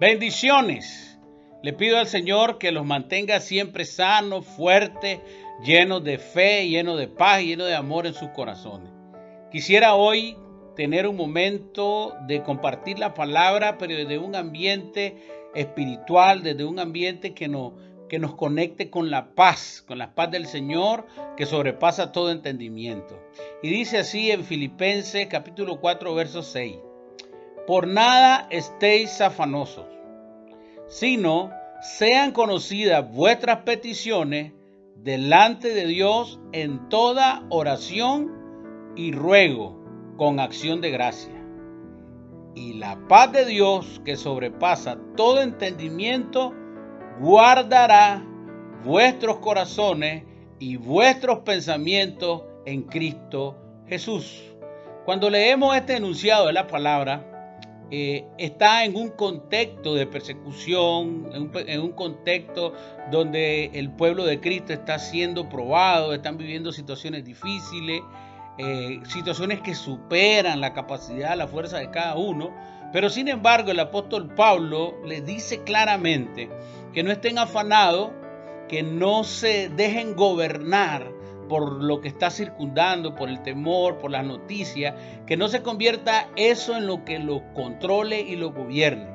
Bendiciones. Le pido al Señor que los mantenga siempre sanos, fuertes, llenos de fe, llenos de paz llenos de amor en sus corazones. Quisiera hoy tener un momento de compartir la palabra, pero desde un ambiente espiritual, desde un ambiente que nos, que nos conecte con la paz, con la paz del Señor que sobrepasa todo entendimiento. Y dice así en Filipenses capítulo 4, verso 6. Por nada estéis afanosos, sino sean conocidas vuestras peticiones delante de Dios en toda oración y ruego con acción de gracia. Y la paz de Dios que sobrepasa todo entendimiento, guardará vuestros corazones y vuestros pensamientos en Cristo Jesús. Cuando leemos este enunciado de la palabra, eh, está en un contexto de persecución, en un, contexto donde el pueblo de Cristo está siendo probado, están viviendo situaciones difíciles, eh, situaciones que superan la capacidad, la fuerza de cada uno. Pero sin embargo el apóstol Pablo le dice claramente que no estén afanados, que no se dejen gobernar por lo que está circundando, por el temor, por las noticias, que no se convierta eso en lo que lo controle y lo gobierne.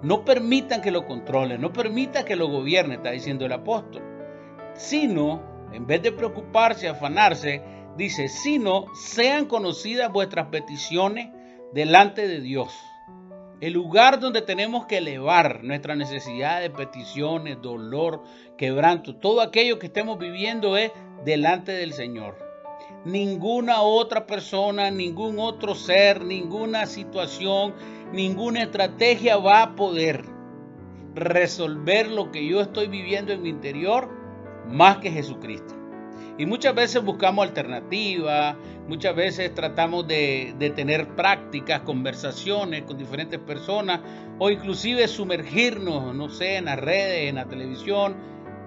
No permitan que lo controle, no permita que lo gobierne, está diciendo el apóstol. Sino, en vez de preocuparse, afanarse, dice, sino sean conocidas vuestras peticiones delante de Dios. El lugar donde tenemos que elevar nuestra necesidad de peticiones, dolor, quebranto, todo aquello que estemos viviendo es delante del Señor. Ninguna otra persona, ningún otro ser, ninguna situación, ninguna estrategia va a poder resolver lo que yo estoy viviendo en mi interior más que Jesucristo. Y muchas veces buscamos alternativas, muchas veces tratamos de, tener prácticas, conversaciones con diferentes personas o inclusive sumergirnos, no sé, en las redes, en la televisión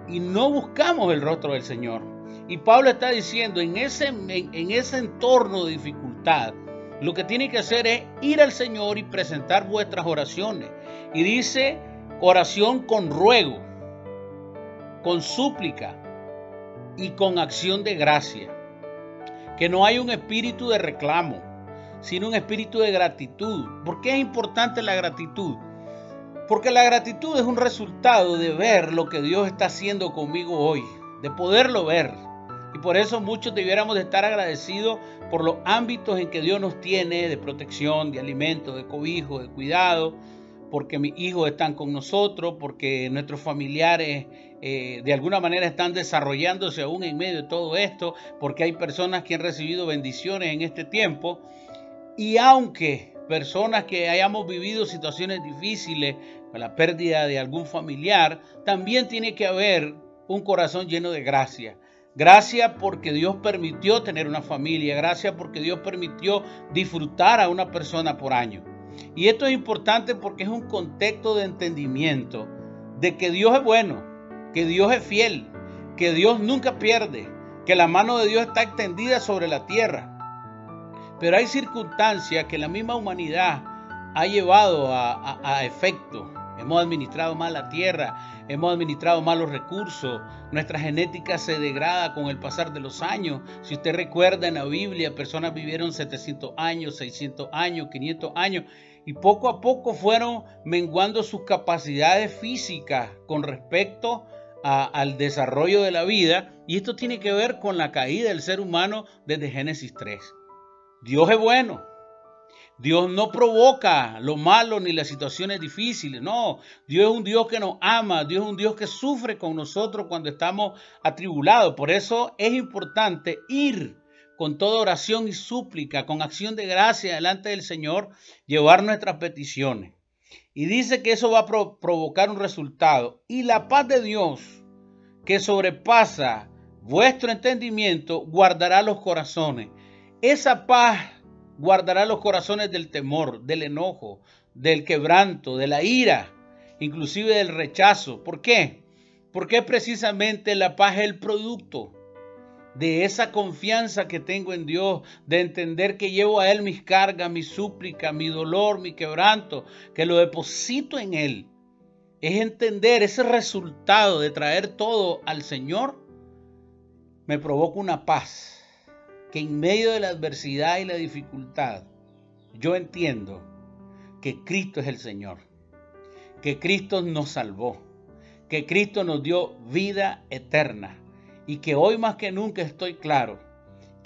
y no buscamos el rostro del Señor. Y Pablo está diciendo, en ese, en, ese entorno de dificultad, lo que tiene que hacer es ir al Señor y presentar vuestras oraciones. Y dice oración con ruego, con súplica y con acción de gracia. Que no hay un espíritu de reclamo, sino un espíritu de gratitud. ¿Por qué es importante la gratitud? Porque la gratitud es un resultado de ver lo que Dios está haciendo conmigo hoy, de poderlo ver. Y por eso muchos debiéramos de estar agradecidos por los ámbitos en que Dios nos tiene de protección, de alimento, de cobijo, de cuidado, porque mis hijos están con nosotros, porque nuestros familiares eh, de alguna manera están desarrollándose aún en medio de todo esto, porque hay personas que han recibido bendiciones en este tiempo. Y aunque personas que hayamos vivido situaciones difíciles, la pérdida de algún familiar, también tiene que haber un corazón lleno de gracia Gracias porque Dios permitió tener una familia. Gracias porque Dios permitió disfrutar a una persona por año. Y esto es importante porque es un contexto de entendimiento de que Dios es bueno, que Dios es fiel, que Dios nunca pierde, que la mano de Dios está extendida sobre la tierra. Pero hay circunstancias que la misma humanidad ha llevado a, a efecto. Hemos administrado mal la tierra, hemos administrado malos recursos, nuestra genética se degrada con el pasar de los años. Si usted recuerda en la Biblia, personas vivieron 700 años, 600 años, 500 años y poco a poco fueron menguando sus capacidades físicas con respecto al desarrollo de la vida y esto tiene que ver con la caída del ser humano desde Génesis 3. Dios es bueno, Dios no provoca lo malo ni las situaciones difíciles. No, Dios es un Dios que nos ama. Dios es un Dios que sufre con nosotros cuando estamos atribulados. Por eso es importante ir con toda oración y súplica, con acción de gracia delante del Señor, llevar nuestras peticiones. Y dice que eso va a provocar un resultado. Y la paz de Dios, que sobrepasa vuestro entendimiento, guardará los corazones. Esa paz guardará los corazones del temor, del enojo, del quebranto, de la ira, inclusive del rechazo. ¿Por qué? Porque precisamente la paz es el producto de esa confianza que tengo en Dios, de entender que llevo a Él mis cargas, mi súplica, mi dolor, mi quebranto, que lo deposito en Él. Es entender ese resultado de traer todo al Señor, me provoca una paz, que en medio de la adversidad y la dificultad, yo entiendo que Cristo es el Señor, que Cristo nos salvó, que Cristo nos dio vida eterna y que hoy más que nunca estoy claro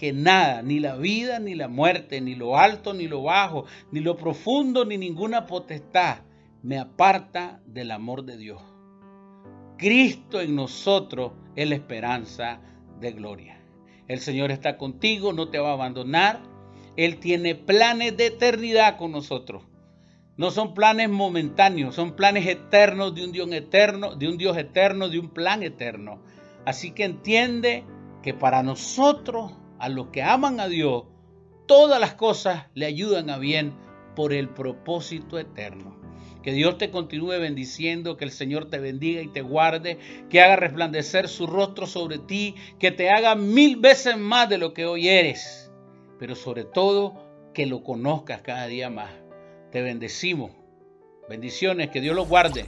que nada, ni la vida, ni la muerte, ni lo alto, ni lo bajo, ni lo profundo, ni ninguna potestad me aparta del amor de Dios. Cristo en nosotros es la esperanza de gloria. El Señor está contigo, no te va a abandonar. Él tiene planes de eternidad con nosotros. No son planes momentáneos, son planes eternos de un Dios eterno, de un Dios eterno, de un plan eterno. Así que entiende que para nosotros, a los que aman a Dios, todas las cosas le ayudan a bien por el propósito eterno. Que Dios te continúe bendiciendo, que el Señor te bendiga y te guarde, que haga resplandecer su rostro sobre ti, que te haga mil veces más de lo que hoy eres, pero sobre todo que lo conozcas cada día más. Te bendecimos. Bendiciones, que Dios los guarde.